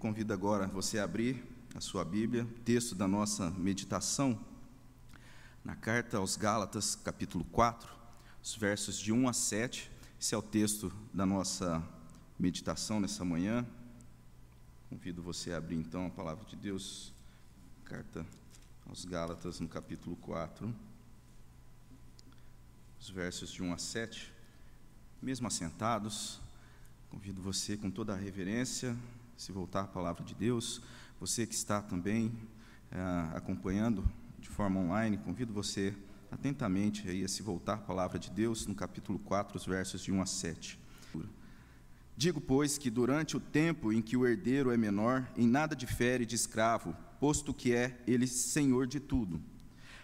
convido agora você a abrir a sua Bíblia, texto da nossa meditação, na carta aos Gálatas, capítulo 4, os versos de 1 a 7. Esse é o texto da nossa meditação nessa manhã. Convido você a abrir então a palavra de Deus, carta aos Gálatas, no capítulo 4, os versos de 1 a 7. Mesmo assentados, convido você com toda a reverência, se voltar à palavra de Deus. Você que está também é, acompanhando de forma online, convido você atentamente aí a se voltar à palavra de Deus no capítulo 4, os versos de 1 a 7. Digo, pois, que durante o tempo em que o herdeiro é menor, em nada difere de escravo, posto que é ele senhor de tudo.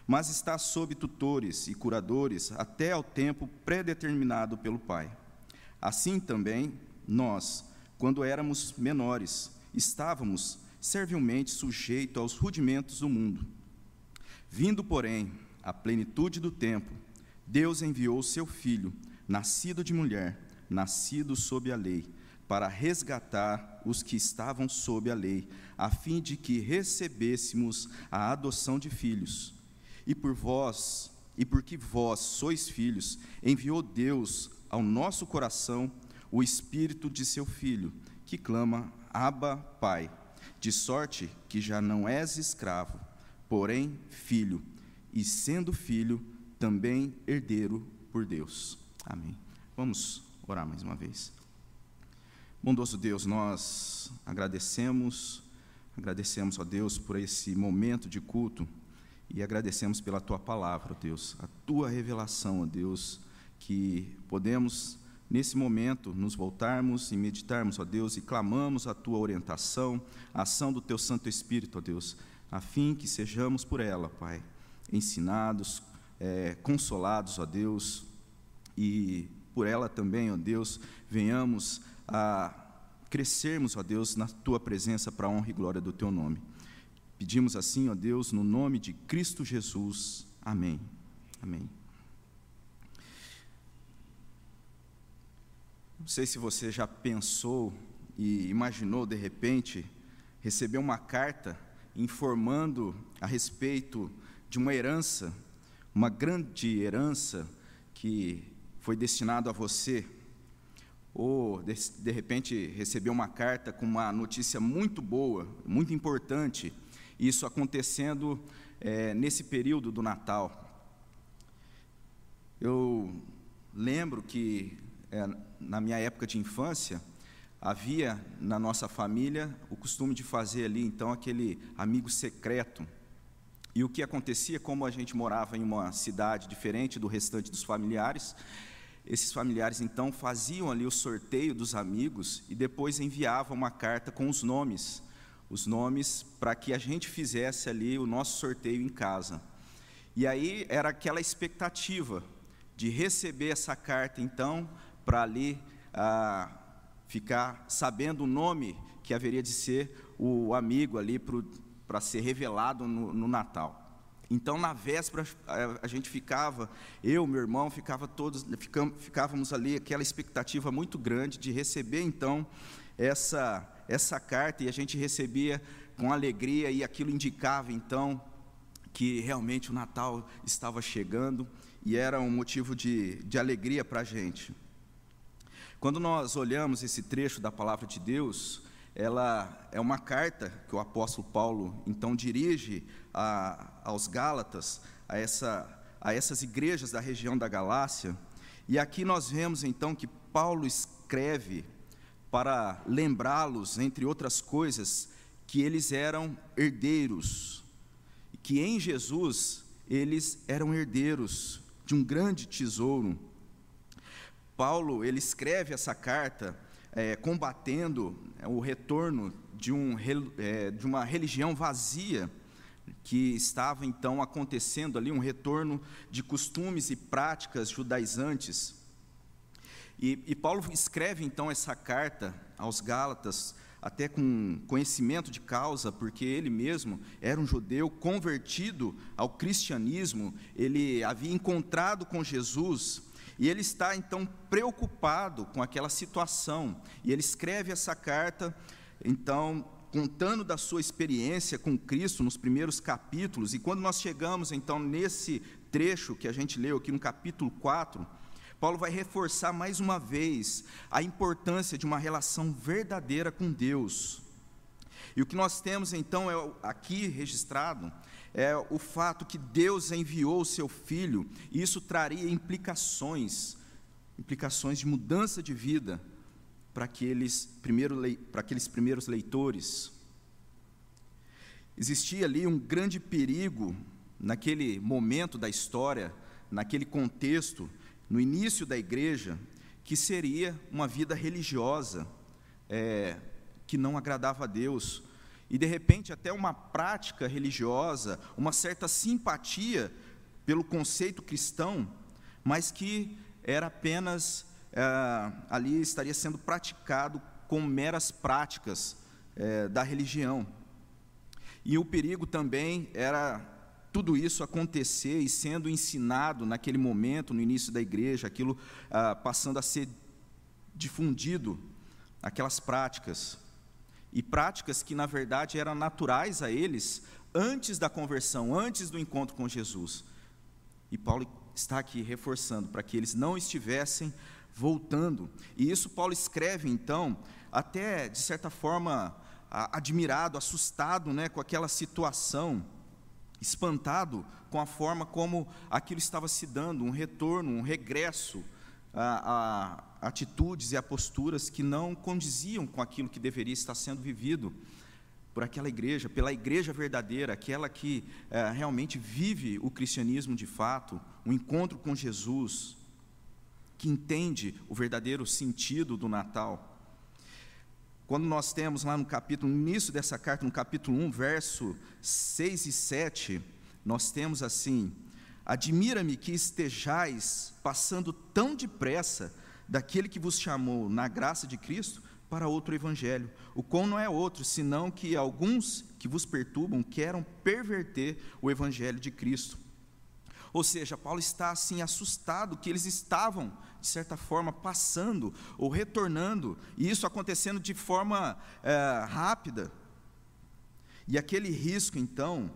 Mas está sob tutores e curadores até ao tempo predeterminado pelo Pai. Assim também, nós, quando éramos menores, estávamos servilmente sujeitos aos rudimentos do mundo. Vindo, porém, à plenitude do tempo, Deus enviou seu Filho, nascido de mulher, nascido sob a lei, para resgatar os que estavam sob a lei, a fim de que recebêssemos a adoção de filhos. E por vós, e porque vós sois filhos, enviou Deus ao nosso coração o espírito de seu filho, que clama: Abba, Pai. De sorte que já não és escravo, porém filho, e sendo filho, também herdeiro por Deus. Amém. Vamos orar mais uma vez. Bondoso Deus, nós agradecemos, agradecemos, ó Deus, por esse momento de culto e agradecemos pela tua palavra, ó Deus, a tua revelação, ó Deus, que podemos nesse momento nos voltarmos e meditarmos, ó Deus, e clamamos a tua orientação, a ação do teu Santo Espírito, ó Deus, a fim que sejamos por ela, Pai, ensinados, é, consolados, ó Deus, e por ela também, ó Deus, venhamos a crescermos, ó Deus, na tua presença para a honra e glória do teu nome. Pedimos assim, ó Deus, no nome de Cristo Jesus. Amém. Amém. Não sei se você já pensou e imaginou de repente receber uma carta informando a respeito de uma herança, uma grande herança que foi destinado a você, ou de, de repente receber uma carta com uma notícia muito boa, muito importante, isso acontecendo é, nesse período do Natal. Eu lembro que é, na minha época de infância, havia na nossa família o costume de fazer ali então aquele amigo secreto. E o que acontecia, como a gente morava em uma cidade diferente do restante dos familiares, esses familiares então faziam ali o sorteio dos amigos e depois enviavam uma carta com os nomes, os nomes para que a gente fizesse ali o nosso sorteio em casa. E aí era aquela expectativa de receber essa carta então para ali ah, ficar sabendo o nome que haveria de ser o amigo ali para ser revelado no, no Natal. Então, na véspera, a gente ficava, eu, meu irmão, ficava todos, ficávamos ali, aquela expectativa muito grande de receber, então, essa, essa carta, e a gente recebia com alegria, e aquilo indicava, então, que realmente o Natal estava chegando, e era um motivo de, de alegria para a gente. Quando nós olhamos esse trecho da palavra de Deus, ela é uma carta que o apóstolo Paulo então dirige a, aos Gálatas, a, essa, a essas igrejas da região da Galácia. E aqui nós vemos então que Paulo escreve para lembrá-los, entre outras coisas, que eles eram herdeiros, que em Jesus eles eram herdeiros de um grande tesouro. Paulo ele escreve essa carta é, combatendo é, o retorno de, um, é, de uma religião vazia que estava então acontecendo ali, um retorno de costumes e práticas judaizantes. E, e Paulo escreve então essa carta aos Gálatas, até com conhecimento de causa, porque ele mesmo era um judeu convertido ao cristianismo, ele havia encontrado com Jesus e ele está então preocupado com aquela situação, e ele escreve essa carta, então, contando da sua experiência com Cristo nos primeiros capítulos, e quando nós chegamos então nesse trecho que a gente leu aqui no capítulo 4, Paulo vai reforçar mais uma vez a importância de uma relação verdadeira com Deus. E o que nós temos então é aqui registrado é o fato que Deus enviou o seu filho, e isso traria implicações, implicações de mudança de vida para aqueles, primeiro, para aqueles primeiros leitores. Existia ali um grande perigo naquele momento da história, naquele contexto, no início da igreja, que seria uma vida religiosa, é, que não agradava a Deus, e de repente até uma prática religiosa, uma certa simpatia pelo conceito cristão, mas que era apenas é, ali estaria sendo praticado com meras práticas é, da religião. E o perigo também era tudo isso acontecer e sendo ensinado naquele momento, no início da igreja, aquilo ah, passando a ser difundido, aquelas práticas. E práticas que, na verdade, eram naturais a eles antes da conversão, antes do encontro com Jesus. E Paulo está aqui reforçando para que eles não estivessem voltando. E isso Paulo escreve, então, até de certa forma admirado, assustado né, com aquela situação, espantado com a forma como aquilo estava se dando, um retorno, um regresso a, atitudes e a posturas que não condiziam com aquilo que deveria estar sendo vivido por aquela igreja, pela igreja verdadeira, aquela que é, realmente vive o cristianismo de fato, o encontro com Jesus, que entende o verdadeiro sentido do Natal. Quando nós temos lá no capítulo, no início dessa carta, no capítulo 1, verso 6 e 7, nós temos assim: Admira-me que estejais passando tão depressa daquele que vos chamou na graça de Cristo para outro evangelho, o qual não é outro, senão que alguns que vos perturbam querem perverter o evangelho de Cristo. Ou seja, Paulo está assim assustado que eles estavam, de certa forma, passando ou retornando, e isso acontecendo de forma é, rápida. E aquele risco, então,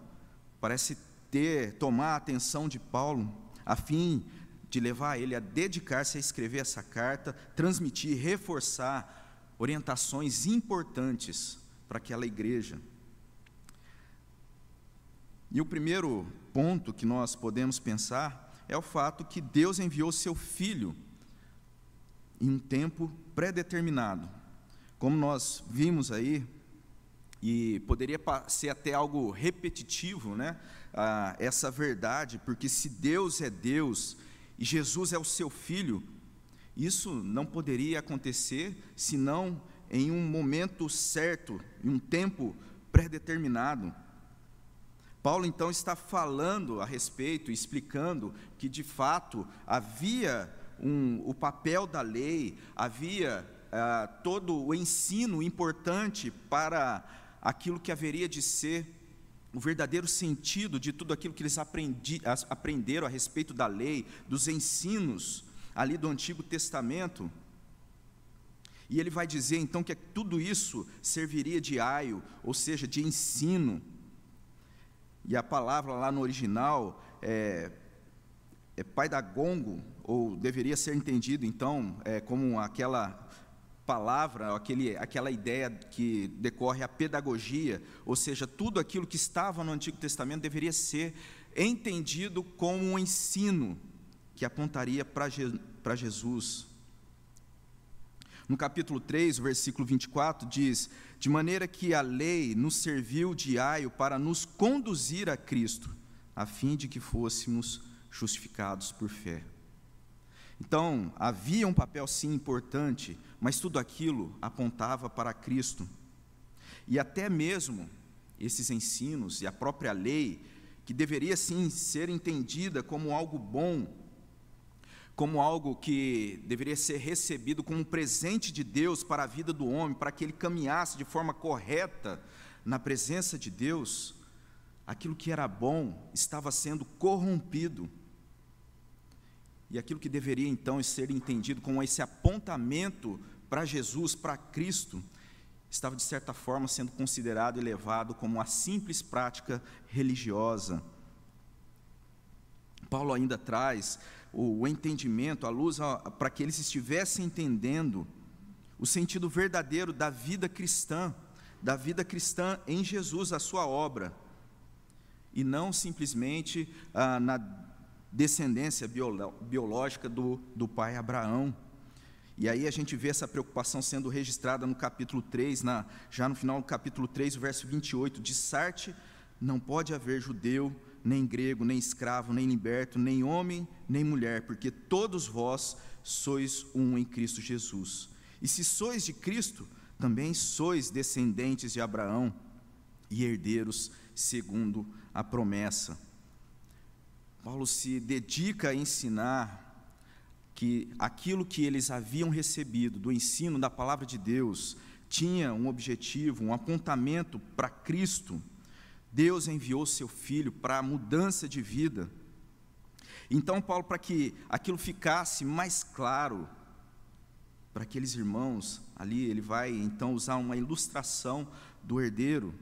parece ter, tomar a atenção de Paulo, a fim de levar ele a dedicar-se a escrever essa carta, transmitir, reforçar orientações importantes para aquela igreja. E o primeiro ponto que nós podemos pensar é o fato que Deus enviou seu filho em um tempo pré-determinado. Como nós vimos aí, e poderia ser até algo repetitivo, né? Ah, essa verdade, porque se Deus é Deus e Jesus é o seu filho, isso não poderia acontecer senão em um momento certo, em um tempo pré-determinado. Paulo então está falando a respeito, explicando que de fato havia um, o papel da lei, havia ah, todo o ensino importante para aquilo que haveria de ser o verdadeiro sentido de tudo aquilo que eles aprendi, aprenderam a respeito da lei, dos ensinos ali do Antigo Testamento. E ele vai dizer então que tudo isso serviria de aio, ou seja, de ensino e a palavra lá no original é, é paidagongo, ou deveria ser entendido então é, como aquela palavra, aquele, aquela ideia que decorre a pedagogia, ou seja, tudo aquilo que estava no Antigo Testamento deveria ser entendido como um ensino que apontaria para Jesus. No capítulo 3, o versículo 24 diz: De maneira que a lei nos serviu de aio para nos conduzir a Cristo, a fim de que fôssemos justificados por fé. Então, havia um papel sim importante, mas tudo aquilo apontava para Cristo. E até mesmo esses ensinos e a própria lei, que deveria sim ser entendida como algo bom, como algo que deveria ser recebido como um presente de Deus para a vida do homem, para que ele caminhasse de forma correta na presença de Deus, aquilo que era bom estava sendo corrompido. E aquilo que deveria então ser entendido como esse apontamento para Jesus, para Cristo, estava, de certa forma, sendo considerado e levado como uma simples prática religiosa. Paulo ainda traz o entendimento, a luz, para que eles estivessem entendendo o sentido verdadeiro da vida cristã, da vida cristã em Jesus, a sua obra, e não simplesmente ah, na descendência biológica do, do pai Abraão. E aí a gente vê essa preocupação sendo registrada no capítulo 3, na, já no final do capítulo 3, o verso 28, de Sarte, não pode haver judeu, nem grego, nem escravo, nem liberto, nem homem, nem mulher, porque todos vós sois um em Cristo Jesus. E se sois de Cristo, também sois descendentes de Abraão e herdeiros segundo a promessa. Paulo se dedica a ensinar que aquilo que eles haviam recebido do ensino da palavra de Deus tinha um objetivo, um apontamento para Cristo. Deus enviou seu filho para a mudança de vida. Então, Paulo, para que aquilo ficasse mais claro para aqueles irmãos, ali ele vai então usar uma ilustração do herdeiro.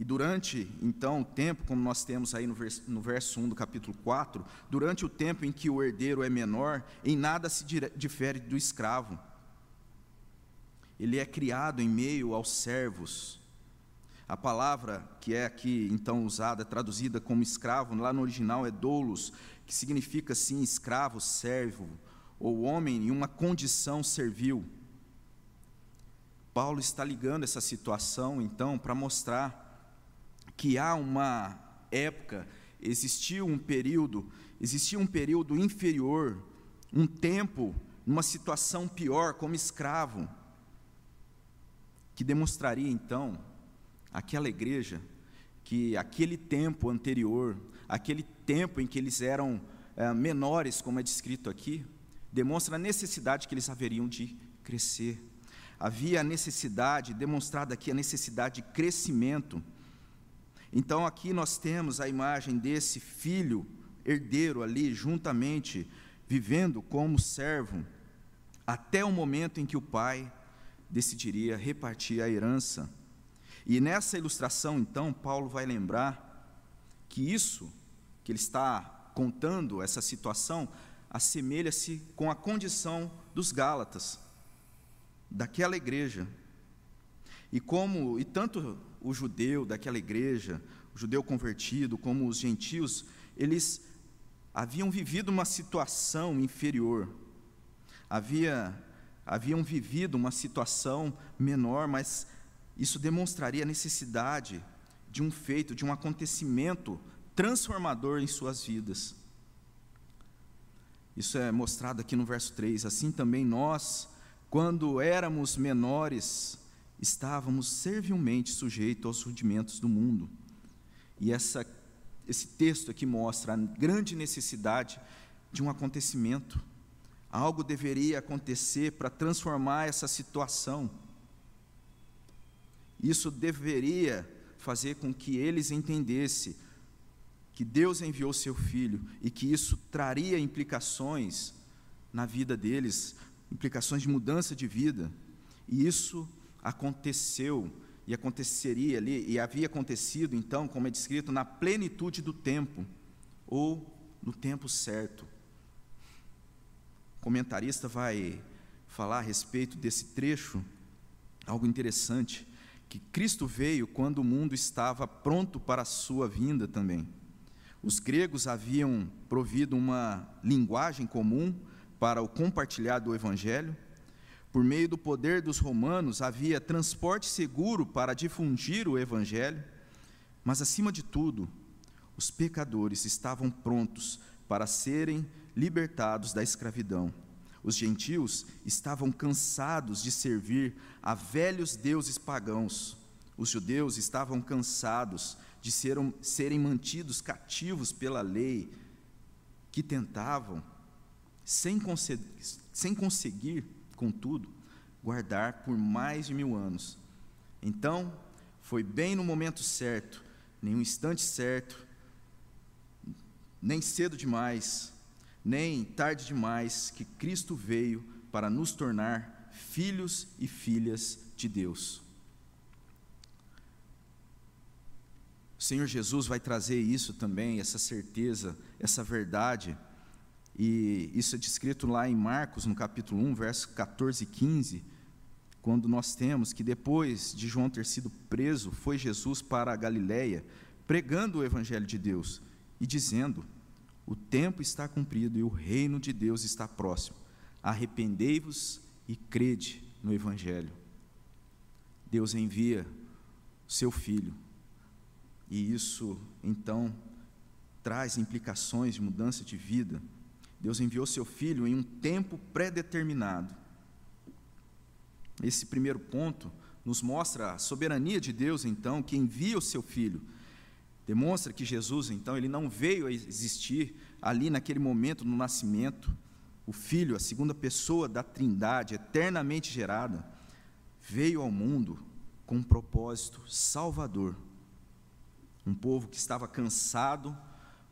E durante, então, o tempo, como nós temos aí no verso, no verso 1 do capítulo 4, durante o tempo em que o herdeiro é menor, em nada se difere do escravo. Ele é criado em meio aos servos. A palavra que é aqui então usada, traduzida como escravo, lá no original é doulos, que significa sim escravo, servo, ou homem em uma condição servil. Paulo está ligando essa situação então para mostrar que há uma época, existiu um período, existia um período inferior, um tempo, numa situação pior, como escravo, que demonstraria então aquela igreja que aquele tempo anterior, aquele tempo em que eles eram é, menores, como é descrito aqui, demonstra a necessidade que eles haveriam de crescer. Havia a necessidade, demonstrada aqui a necessidade de crescimento então aqui nós temos a imagem desse filho herdeiro ali, juntamente, vivendo como servo, até o momento em que o pai decidiria repartir a herança. E nessa ilustração, então, Paulo vai lembrar que isso que ele está contando, essa situação, assemelha-se com a condição dos Gálatas, daquela igreja. E como, e tanto o judeu daquela igreja, o judeu convertido, como os gentios, eles haviam vivido uma situação inferior, havia, haviam vivido uma situação menor, mas isso demonstraria a necessidade de um feito, de um acontecimento transformador em suas vidas. Isso é mostrado aqui no verso 3. Assim também nós, quando éramos menores, estávamos servilmente sujeitos aos rudimentos do mundo. E essa, esse texto aqui mostra a grande necessidade de um acontecimento. Algo deveria acontecer para transformar essa situação. Isso deveria fazer com que eles entendessem que Deus enviou seu filho e que isso traria implicações na vida deles, implicações de mudança de vida. E isso aconteceu e aconteceria ali, e havia acontecido, então, como é descrito, na plenitude do tempo, ou no tempo certo. O comentarista vai falar a respeito desse trecho, algo interessante, que Cristo veio quando o mundo estava pronto para a sua vinda também. Os gregos haviam provido uma linguagem comum para o compartilhar do Evangelho, por meio do poder dos romanos, havia transporte seguro para difundir o Evangelho, mas, acima de tudo, os pecadores estavam prontos para serem libertados da escravidão. Os gentios estavam cansados de servir a velhos deuses pagãos. Os judeus estavam cansados de serem, serem mantidos cativos pela lei, que tentavam, sem, sem conseguir, contudo, guardar por mais de mil anos. Então, foi bem no momento certo, nem um instante certo, nem cedo demais, nem tarde demais, que Cristo veio para nos tornar filhos e filhas de Deus. O Senhor Jesus vai trazer isso também, essa certeza, essa verdade e isso é descrito lá em Marcos, no capítulo 1, verso 14 e 15, quando nós temos que depois de João ter sido preso, foi Jesus para a Galiléia, pregando o evangelho de Deus e dizendo: O tempo está cumprido e o reino de Deus está próximo. Arrependei-vos e crede no evangelho. Deus envia seu filho. E isso, então, traz implicações de mudança de vida. Deus enviou seu filho em um tempo pré-determinado. Esse primeiro ponto nos mostra a soberania de Deus, então, que envia o seu filho. Demonstra que Jesus, então, ele não veio a existir ali naquele momento no nascimento. O filho, a segunda pessoa da Trindade, eternamente gerada, veio ao mundo com um propósito salvador. Um povo que estava cansado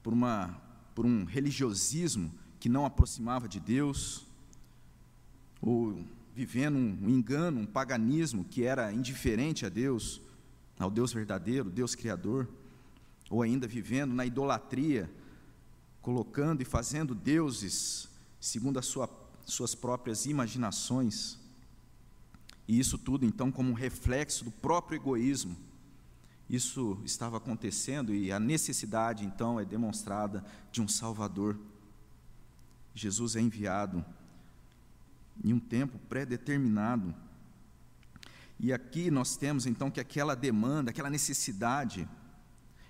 por, uma, por um religiosismo que não aproximava de Deus, ou vivendo um engano, um paganismo que era indiferente a Deus, ao Deus verdadeiro, Deus Criador, ou ainda vivendo na idolatria, colocando e fazendo deuses segundo as sua, suas próprias imaginações. E isso tudo, então, como um reflexo do próprio egoísmo. Isso estava acontecendo e a necessidade, então, é demonstrada de um Salvador. Jesus é enviado em um tempo pré-determinado. E aqui nós temos, então, que aquela demanda, aquela necessidade,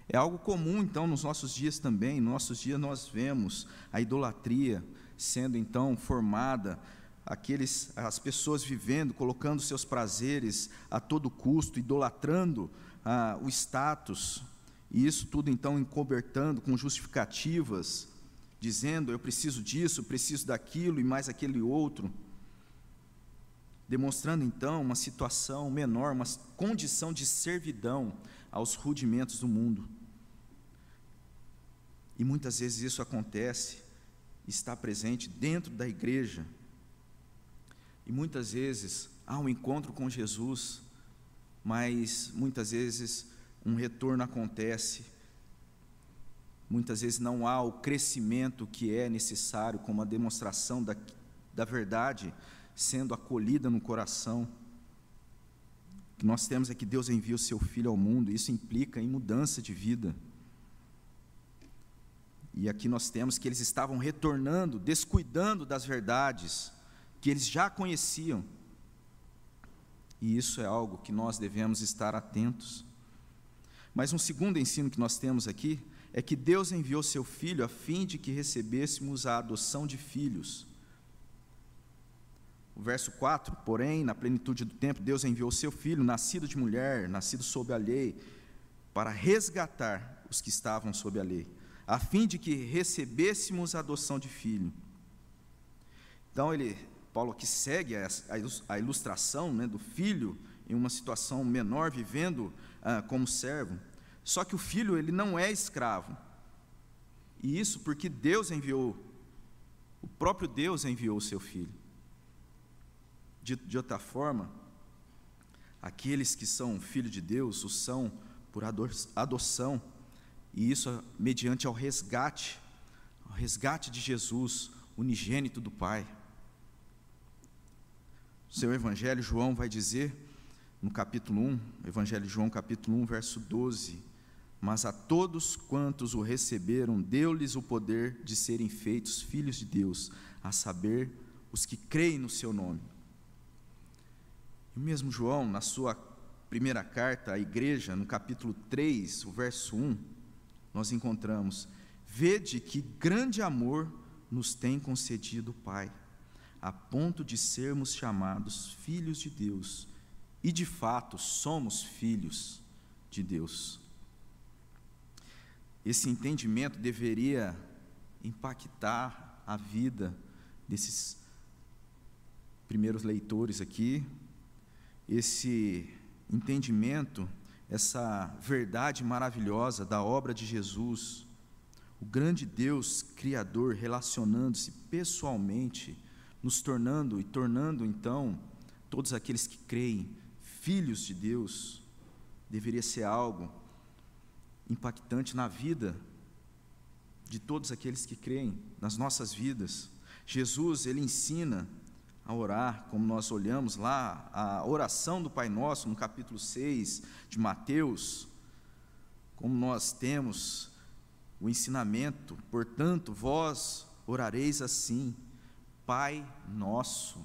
é algo comum, então, nos nossos dias também. Nos nossos dias nós vemos a idolatria sendo, então, formada aqueles, as pessoas vivendo, colocando seus prazeres a todo custo, idolatrando ah, o status, e isso tudo então encobertando com justificativas, dizendo eu preciso disso, preciso daquilo e mais aquele outro, demonstrando então uma situação menor, uma condição de servidão aos rudimentos do mundo. E muitas vezes isso acontece, está presente dentro da igreja, e muitas vezes há um encontro com Jesus, mas muitas vezes um retorno acontece, muitas vezes não há o crescimento que é necessário, como a demonstração da, da verdade sendo acolhida no coração. O que nós temos é que Deus envia o seu Filho ao mundo, isso implica em mudança de vida. E aqui nós temos que eles estavam retornando, descuidando das verdades, que eles já conheciam. E isso é algo que nós devemos estar atentos. Mas um segundo ensino que nós temos aqui é que Deus enviou seu filho a fim de que recebêssemos a adoção de filhos. O verso 4, porém, na plenitude do tempo, Deus enviou seu filho, nascido de mulher, nascido sob a lei, para resgatar os que estavam sob a lei, a fim de que recebêssemos a adoção de filho. Então ele Paulo aqui segue a ilustração né, do filho em uma situação menor, vivendo ah, como servo. Só que o filho ele não é escravo. E isso porque Deus enviou, o próprio Deus enviou o seu filho. De, de outra forma, aqueles que são filhos de Deus o são por adoção, e isso mediante ao resgate, ao resgate de Jesus, unigênito do Pai seu evangelho, João vai dizer, no capítulo 1, Evangelho de João, capítulo 1, verso 12: Mas a todos quantos o receberam, deu-lhes o poder de serem feitos filhos de Deus, a saber, os que creem no seu nome. E mesmo João, na sua primeira carta à igreja, no capítulo 3, o verso 1, nós encontramos: Vede que grande amor nos tem concedido o Pai a ponto de sermos chamados filhos de Deus. E de fato somos filhos de Deus. Esse entendimento deveria impactar a vida desses primeiros leitores aqui. Esse entendimento, essa verdade maravilhosa da obra de Jesus, o grande Deus Criador relacionando-se pessoalmente nos tornando e tornando então todos aqueles que creem filhos de Deus, deveria ser algo impactante na vida de todos aqueles que creem, nas nossas vidas. Jesus, ele ensina a orar, como nós olhamos lá, a oração do Pai Nosso, no capítulo 6 de Mateus, como nós temos o ensinamento, portanto, vós orareis assim, Pai Nosso,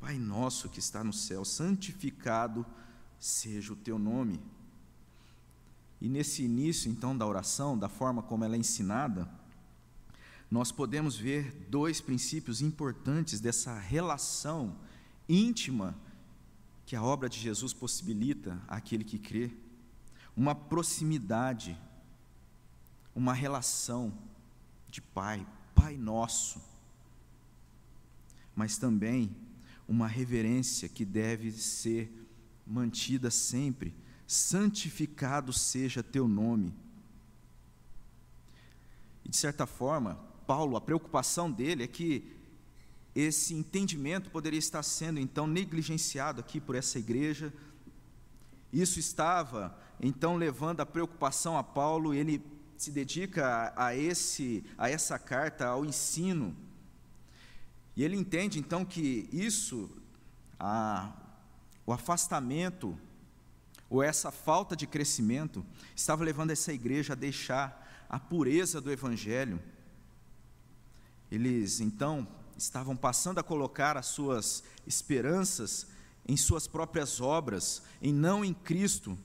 Pai Nosso que está no céu, santificado seja o teu nome. E nesse início, então, da oração, da forma como ela é ensinada, nós podemos ver dois princípios importantes dessa relação íntima que a obra de Jesus possibilita àquele que crê. Uma proximidade, uma relação de Pai, Pai Nosso, mas também uma reverência que deve ser mantida sempre santificado seja teu nome. E de certa forma, Paulo, a preocupação dele é que esse entendimento poderia estar sendo então negligenciado aqui por essa igreja. Isso estava então levando a preocupação a Paulo, e ele se dedica a, esse a essa carta, ao ensino. E ele entende então que isso a, o afastamento ou essa falta de crescimento estava levando essa igreja a deixar a pureza do Evangelho. Eles então estavam passando a colocar as suas esperanças em suas próprias obras, em não em Cristo.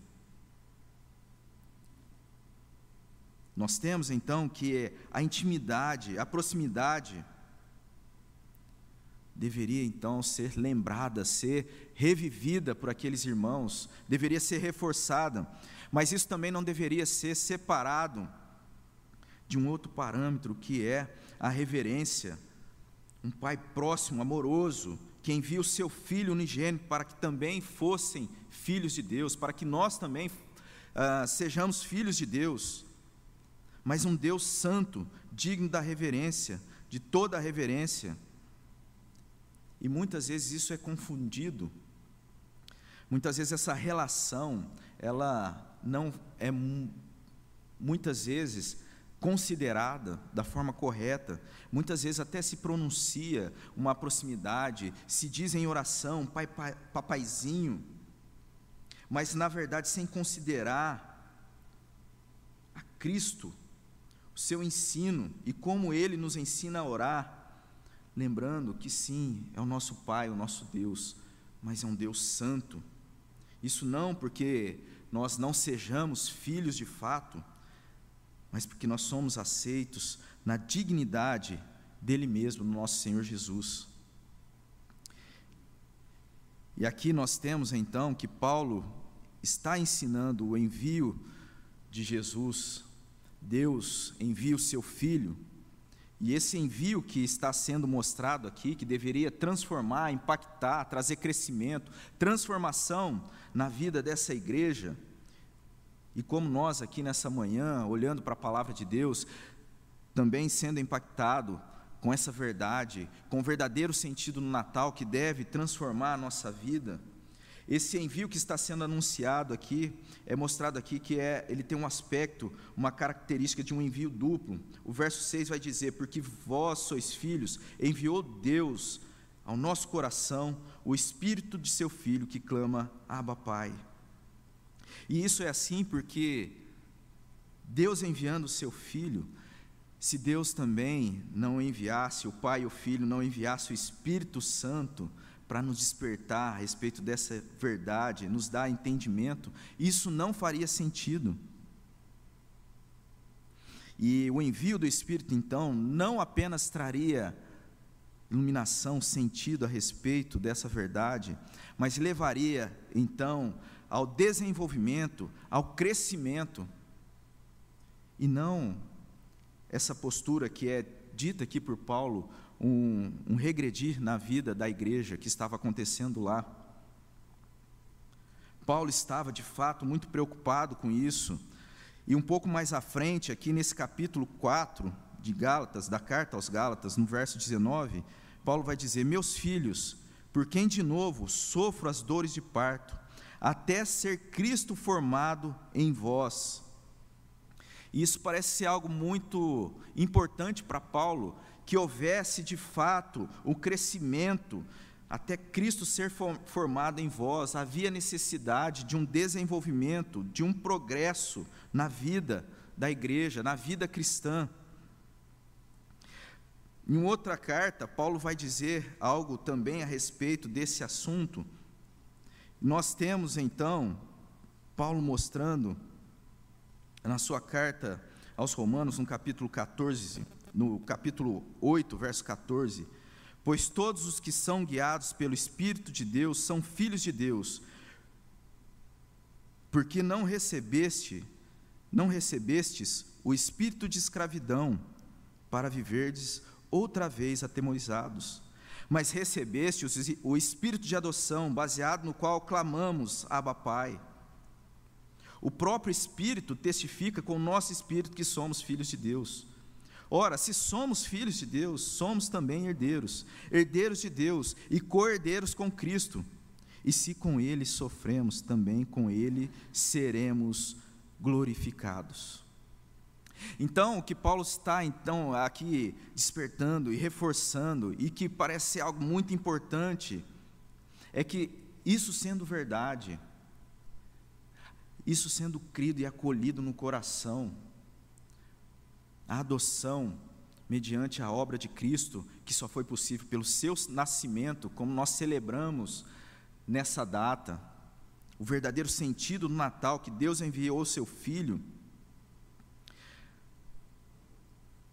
Nós temos então que a intimidade, a proximidade, deveria então ser lembrada, ser revivida por aqueles irmãos, deveria ser reforçada, mas isso também não deveria ser separado de um outro parâmetro que é a reverência. Um pai próximo, amoroso, que envia o seu filho unigênito para que também fossem filhos de Deus, para que nós também uh, sejamos filhos de Deus, mas um Deus santo, digno da reverência, de toda a reverência. E muitas vezes isso é confundido. Muitas vezes essa relação, ela não é muitas vezes considerada da forma correta, muitas vezes até se pronuncia uma proximidade, se diz em oração, pai, pai papaizinho, mas na verdade sem considerar a Cristo, o seu ensino e como ele nos ensina a orar, lembrando que sim, é o nosso Pai, o nosso Deus, mas é um Deus santo. Isso não porque nós não sejamos filhos de fato, mas porque nós somos aceitos na dignidade dele mesmo, no nosso Senhor Jesus. E aqui nós temos então que Paulo está ensinando o envio de Jesus. Deus envia o seu filho e esse envio que está sendo mostrado aqui, que deveria transformar, impactar, trazer crescimento, transformação na vida dessa igreja, e como nós aqui nessa manhã, olhando para a palavra de Deus, também sendo impactado com essa verdade, com o verdadeiro sentido no Natal que deve transformar a nossa vida, esse envio que está sendo anunciado aqui, é mostrado aqui que é, ele tem um aspecto, uma característica de um envio duplo. O verso 6 vai dizer: Porque vós sois filhos, enviou Deus ao nosso coração o Espírito de seu Filho que clama, Abba Pai. E isso é assim porque Deus enviando o seu Filho, se Deus também não enviasse, o Pai e o Filho não enviasse o Espírito Santo, para nos despertar a respeito dessa verdade, nos dar entendimento, isso não faria sentido. E o envio do Espírito, então, não apenas traria iluminação, sentido a respeito dessa verdade, mas levaria, então, ao desenvolvimento, ao crescimento, e não essa postura que é dita aqui por Paulo um, um regredir na vida da igreja que estava acontecendo lá. Paulo estava de fato muito preocupado com isso. E um pouco mais à frente, aqui nesse capítulo 4 de Gálatas, da carta aos Gálatas, no verso 19, Paulo vai dizer: Meus filhos, por quem de novo sofro as dores de parto, até ser Cristo formado em vós. E isso parece ser algo muito importante para Paulo, que houvesse de fato o crescimento até Cristo ser formado em vós, havia necessidade de um desenvolvimento, de um progresso na vida da igreja, na vida cristã. Em outra carta, Paulo vai dizer algo também a respeito desse assunto. Nós temos então Paulo mostrando na sua carta aos Romanos, no capítulo 14, no capítulo 8, verso 14, pois todos os que são guiados pelo Espírito de Deus são filhos de Deus. Porque não recebeste, não recebestes o espírito de escravidão para viverdes outra vez atemorizados, mas recebeste o espírito de adoção, baseado no qual clamamos, Abba Pai. O próprio Espírito testifica com o nosso espírito que somos filhos de Deus. Ora, se somos filhos de Deus, somos também herdeiros, herdeiros de Deus e co-herdeiros com Cristo. E se com Ele sofremos, também com Ele seremos glorificados. Então, o que Paulo está então aqui despertando e reforçando e que parece ser algo muito importante é que isso sendo verdade, isso sendo crido e acolhido no coração, a adoção mediante a obra de Cristo, que só foi possível pelo seu nascimento, como nós celebramos nessa data, o verdadeiro sentido do Natal, que Deus enviou o seu Filho,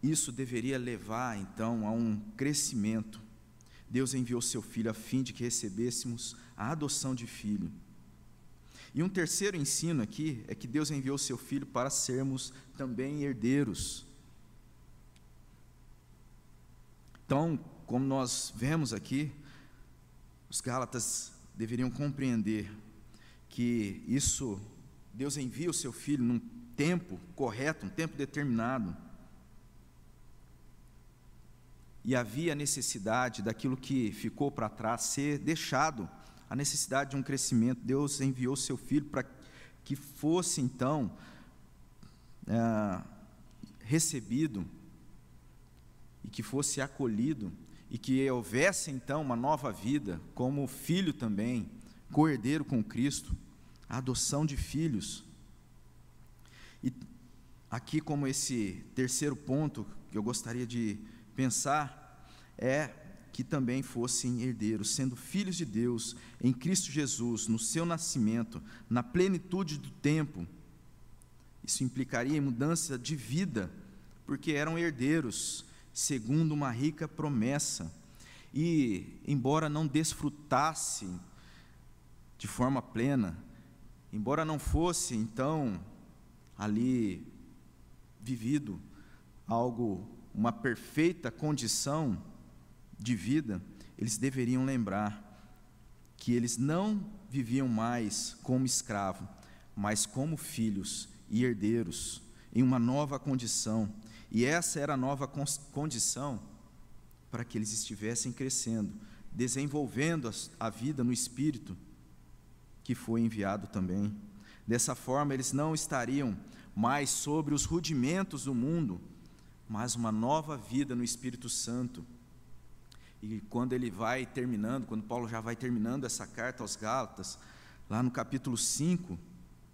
isso deveria levar então a um crescimento. Deus enviou seu Filho a fim de que recebêssemos a adoção de filho. E um terceiro ensino aqui é que Deus enviou seu Filho para sermos também herdeiros Então, como nós vemos aqui, os Gálatas deveriam compreender que isso, Deus envia o seu filho num tempo correto, um tempo determinado. E havia necessidade daquilo que ficou para trás ser deixado, a necessidade de um crescimento. Deus enviou seu filho para que fosse então é, recebido e que fosse acolhido e que houvesse então uma nova vida, como filho também, co-herdeiro com Cristo, a adoção de filhos. E aqui, como esse terceiro ponto que eu gostaria de pensar, é que também fossem herdeiros, sendo filhos de Deus em Cristo Jesus, no seu nascimento, na plenitude do tempo. Isso implicaria mudança de vida, porque eram herdeiros segundo uma rica promessa. E, embora não desfrutasse de forma plena, embora não fosse então ali vivido algo, uma perfeita condição de vida, eles deveriam lembrar que eles não viviam mais como escravo, mas como filhos e herdeiros, em uma nova condição e essa era a nova condição para que eles estivessem crescendo, desenvolvendo a vida no espírito que foi enviado também. Dessa forma, eles não estariam mais sobre os rudimentos do mundo, mas uma nova vida no Espírito Santo. E quando ele vai terminando, quando Paulo já vai terminando essa carta aos Gálatas, lá no capítulo 5,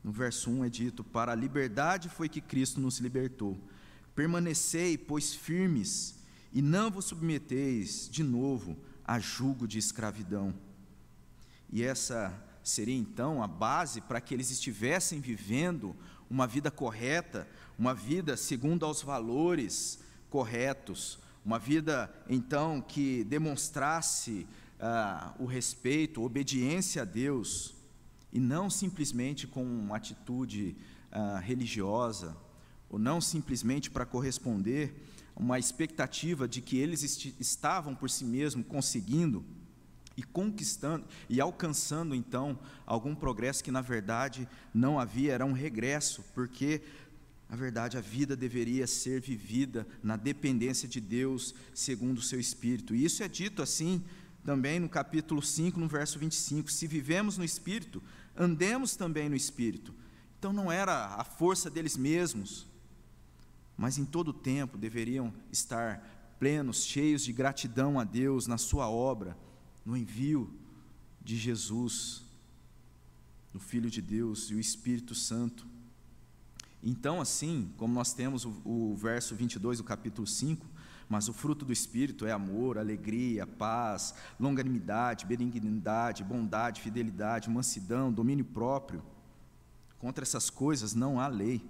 no verso 1 é dito: Para a liberdade foi que Cristo nos libertou Permanecei, pois, firmes, e não vos submeteis de novo a julgo de escravidão. E essa seria então a base para que eles estivessem vivendo uma vida correta, uma vida segundo aos valores corretos, uma vida então que demonstrasse ah, o respeito, obediência a Deus, e não simplesmente com uma atitude ah, religiosa ou não simplesmente para corresponder a uma expectativa de que eles estavam por si mesmos conseguindo e conquistando e alcançando então algum progresso que na verdade não havia, era um regresso, porque na verdade a vida deveria ser vivida na dependência de Deus segundo o seu espírito. E isso é dito assim também no capítulo 5, no verso 25: se vivemos no espírito, andemos também no espírito. Então não era a força deles mesmos, mas em todo tempo deveriam estar plenos, cheios de gratidão a Deus na sua obra, no envio de Jesus, no Filho de Deus e o Espírito Santo. Então, assim, como nós temos o, o verso 22 do capítulo 5, mas o fruto do Espírito é amor, alegria, paz, longanimidade, benignidade, bondade, fidelidade, mansidão, domínio próprio. Contra essas coisas não há lei.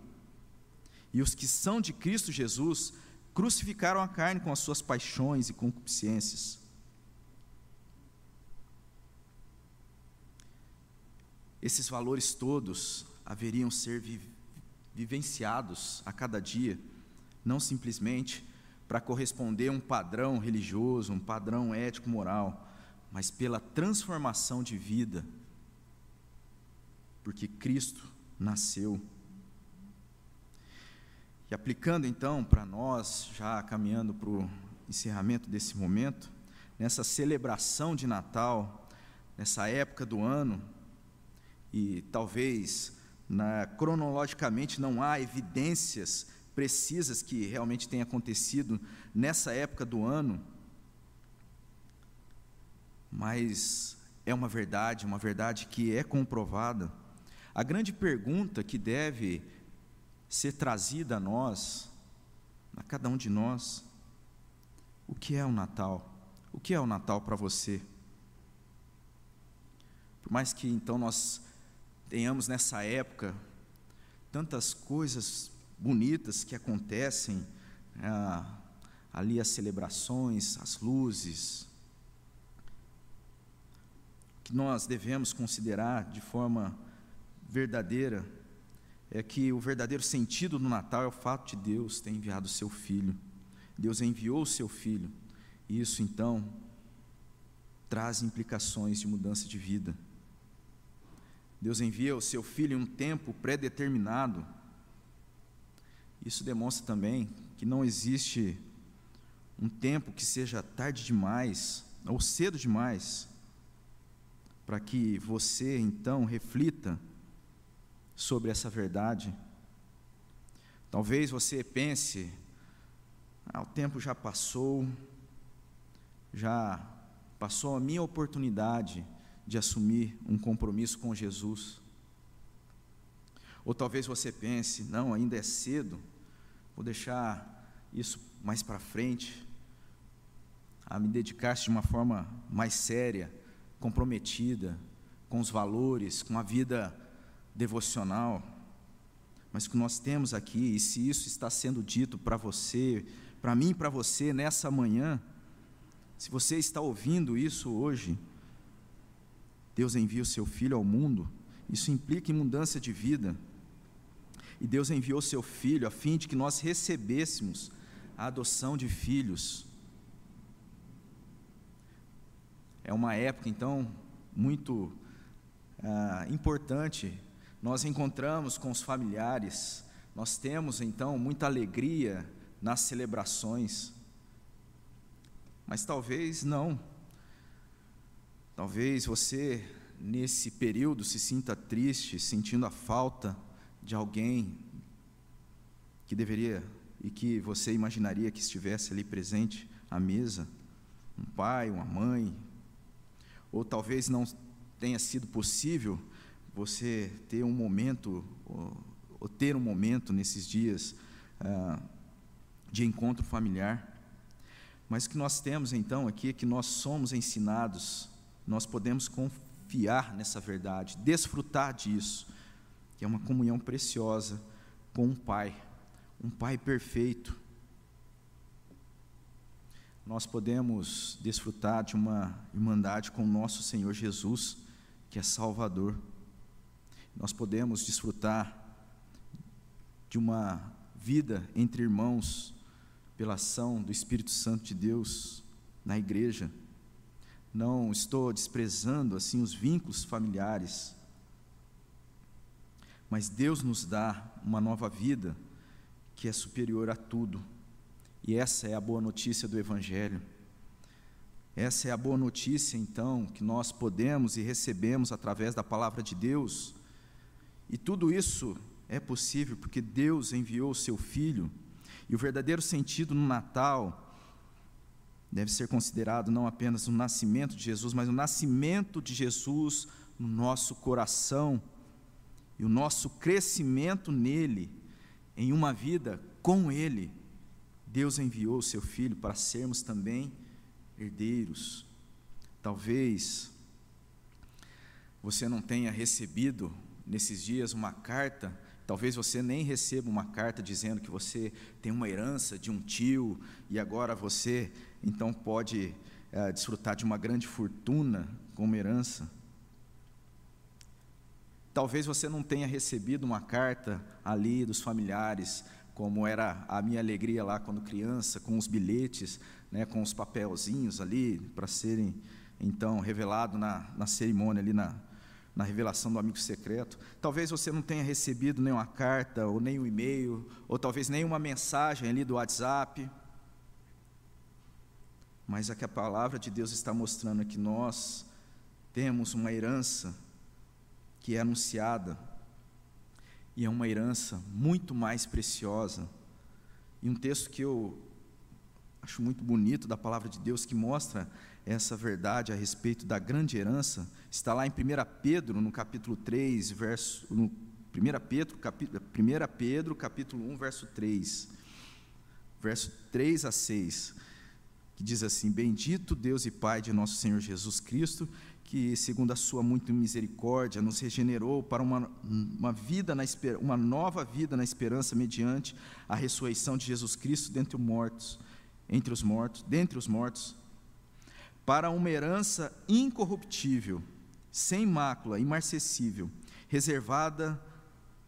E os que são de Cristo Jesus crucificaram a carne com as suas paixões e concupiscências. Esses valores todos haveriam ser vivenciados a cada dia, não simplesmente para corresponder a um padrão religioso, um padrão ético-moral, mas pela transformação de vida, porque Cristo nasceu. E aplicando então para nós, já caminhando para o encerramento desse momento, nessa celebração de Natal, nessa época do ano, e talvez na, cronologicamente não há evidências precisas que realmente tenha acontecido nessa época do ano, mas é uma verdade, uma verdade que é comprovada. A grande pergunta que deve ser trazida a nós, a cada um de nós, o que é o Natal? O que é o Natal para você? Por mais que então nós tenhamos nessa época tantas coisas bonitas que acontecem, é, ali as celebrações, as luzes, que nós devemos considerar de forma verdadeira é que o verdadeiro sentido do Natal é o fato de Deus ter enviado o seu filho. Deus enviou o seu filho. E isso então traz implicações de mudança de vida. Deus envia o seu filho em um tempo pré-determinado isso demonstra também que não existe um tempo que seja tarde demais ou cedo demais para que você então reflita sobre essa verdade. Talvez você pense: ah, o tempo já passou, já passou a minha oportunidade de assumir um compromisso com Jesus. Ou talvez você pense: não, ainda é cedo Vou deixar isso mais para frente, a me dedicar de uma forma mais séria, comprometida com os valores, com a vida devocional. Mas o que nós temos aqui, e se isso está sendo dito para você, para mim e para você nessa manhã, se você está ouvindo isso hoje, Deus envia o seu filho ao mundo, isso implica em mudança de vida. E Deus enviou seu filho a fim de que nós recebêssemos a adoção de filhos. É uma época, então, muito ah, importante. Nós encontramos com os familiares, nós temos, então, muita alegria nas celebrações. Mas talvez não. Talvez você, nesse período, se sinta triste, sentindo a falta de alguém que deveria e que você imaginaria que estivesse ali presente à mesa, um pai, uma mãe, ou talvez não tenha sido possível você ter um momento, ou, ou ter um momento nesses dias ah, de encontro familiar. Mas o que nós temos então aqui é que nós somos ensinados, nós podemos confiar nessa verdade, desfrutar disso, que é uma comunhão preciosa com um Pai, um Pai perfeito. Nós podemos desfrutar de uma irmandade com o nosso Senhor Jesus, que é Salvador. Nós podemos desfrutar de uma vida entre irmãos pela ação do Espírito Santo de Deus na igreja. Não estou desprezando assim os vínculos familiares, mas Deus nos dá uma nova vida que é superior a tudo. E essa é a boa notícia do Evangelho. Essa é a boa notícia, então, que nós podemos e recebemos através da palavra de Deus. E tudo isso é possível porque Deus enviou o seu Filho. E o verdadeiro sentido no Natal deve ser considerado não apenas o nascimento de Jesus, mas o nascimento de Jesus no nosso coração e o nosso crescimento nele, em uma vida com ele. Deus enviou o seu filho para sermos também herdeiros. Talvez você não tenha recebido nesses dias uma carta, talvez você nem receba uma carta dizendo que você tem uma herança de um tio e agora você então pode é, desfrutar de uma grande fortuna como herança. Talvez você não tenha recebido uma carta ali dos familiares, como era a minha alegria lá quando criança, com os bilhetes, né, com os papelzinhos ali para serem então revelado na, na cerimônia ali na, na revelação do amigo secreto. Talvez você não tenha recebido nenhuma carta ou nem um e-mail, ou talvez nenhuma mensagem ali do WhatsApp. Mas é que a palavra de Deus está mostrando que nós temos uma herança que é anunciada, e é uma herança muito mais preciosa. E um texto que eu acho muito bonito da palavra de Deus que mostra essa verdade a respeito da grande herança, está lá em 1 Pedro, no capítulo 3, verso no 1 Pedro, capítulo, 1 Pedro, capítulo 1, verso 3. Verso 3 a 6, que diz assim: Bendito Deus e Pai de nosso Senhor Jesus Cristo, que segundo a sua muita misericórdia nos regenerou para uma, uma vida na uma nova vida na esperança mediante a ressurreição de Jesus Cristo dentre os mortos, entre os mortos, dentre os mortos para uma herança incorruptível, sem mácula, imarcessível, reservada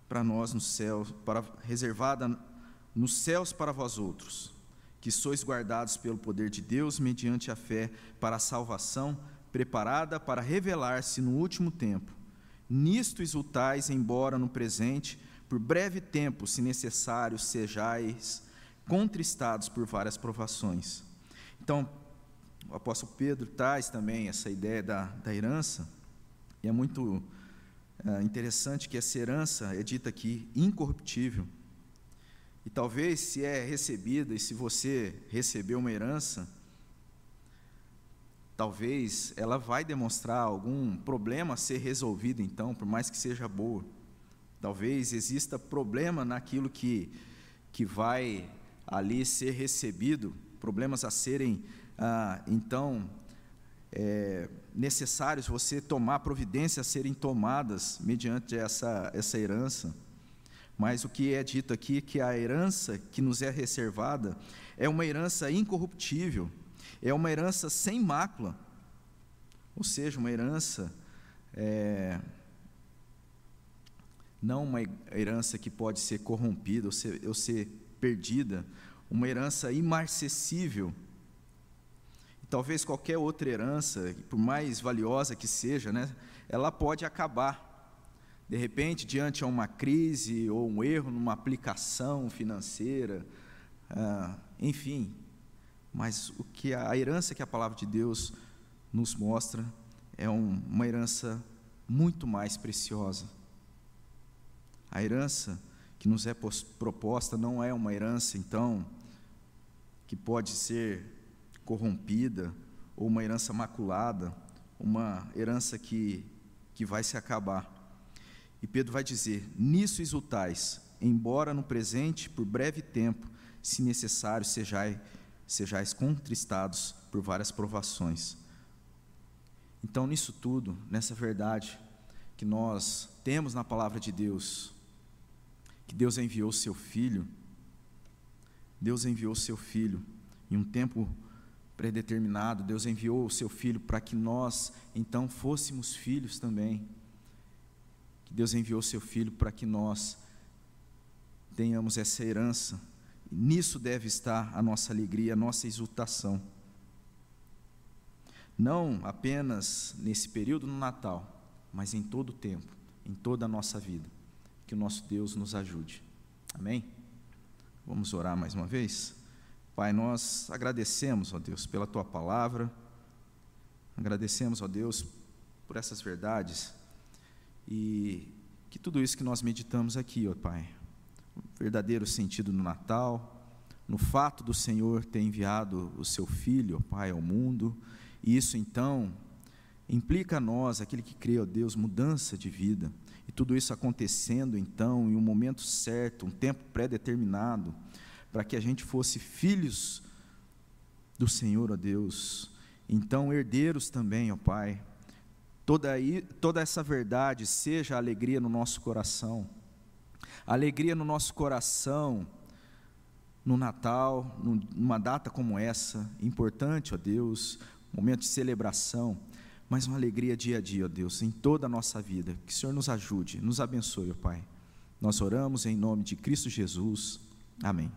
para nós nos céus, para, reservada nos céus para vós outros, que sois guardados pelo poder de Deus mediante a fé para a salvação, preparada para revelar-se no último tempo. Nisto exultais, embora no presente, por breve tempo, se necessário, sejais contristados por várias provações. Então, o apóstolo Pedro traz também essa ideia da, da herança, e é muito é, interessante que essa herança é dita aqui incorruptível. E talvez, se é recebida e se você recebeu uma herança, talvez ela vai demonstrar algum problema a ser resolvido, então, por mais que seja boa. Talvez exista problema naquilo que, que vai ali ser recebido, problemas a serem ah, então, é, necessários você tomar providências a serem tomadas mediante essa, essa herança. Mas o que é dito aqui é que a herança que nos é reservada é uma herança incorruptível, é uma herança sem mácula, ou seja, uma herança é, não uma herança que pode ser corrompida ou ser, ou ser perdida, uma herança imarcessível talvez qualquer outra herança, por mais valiosa que seja, né, ela pode acabar. De repente, diante de uma crise ou um erro numa aplicação financeira, ah, enfim. Mas o que a, a, herança que a palavra de Deus nos mostra é um, uma herança muito mais preciosa. A herança que nos é proposta não é uma herança, então, que pode ser corrompida, ou uma herança maculada, uma herança que, que vai se acabar. E Pedro vai dizer: Nisso exultais, embora no presente, por breve tempo, se necessário, sejais, sejais contristados por várias provações. Então, nisso tudo, nessa verdade que nós temos na palavra de Deus, que Deus enviou seu filho, Deus enviou seu filho em um tempo predeterminado, Deus enviou o seu filho para que nós então fôssemos filhos também. Que Deus enviou o seu filho para que nós tenhamos essa herança. E nisso deve estar a nossa alegria, a nossa exultação. Não apenas nesse período no Natal, mas em todo o tempo, em toda a nossa vida. Que o nosso Deus nos ajude. Amém? Vamos orar mais uma vez? Pai, nós agradecemos, ó Deus, pela tua palavra, agradecemos, ó Deus, por essas verdades. E que tudo isso que nós meditamos aqui, ó Pai, o verdadeiro sentido do Natal, no fato do Senhor ter enviado o seu Filho, ó Pai, ao mundo, e isso então implica a nós, aquele que crê, ó Deus, mudança de vida, e tudo isso acontecendo então em um momento certo, um tempo pré-determinado, para que a gente fosse filhos do Senhor, ó Deus, então herdeiros também, ó Pai, toda, toda essa verdade seja alegria no nosso coração, alegria no nosso coração, no Natal, numa data como essa, importante, ó Deus, momento de celebração, mas uma alegria dia a dia, ó Deus, em toda a nossa vida. Que o Senhor nos ajude, nos abençoe, ó Pai. Nós oramos em nome de Cristo Jesus. Amém.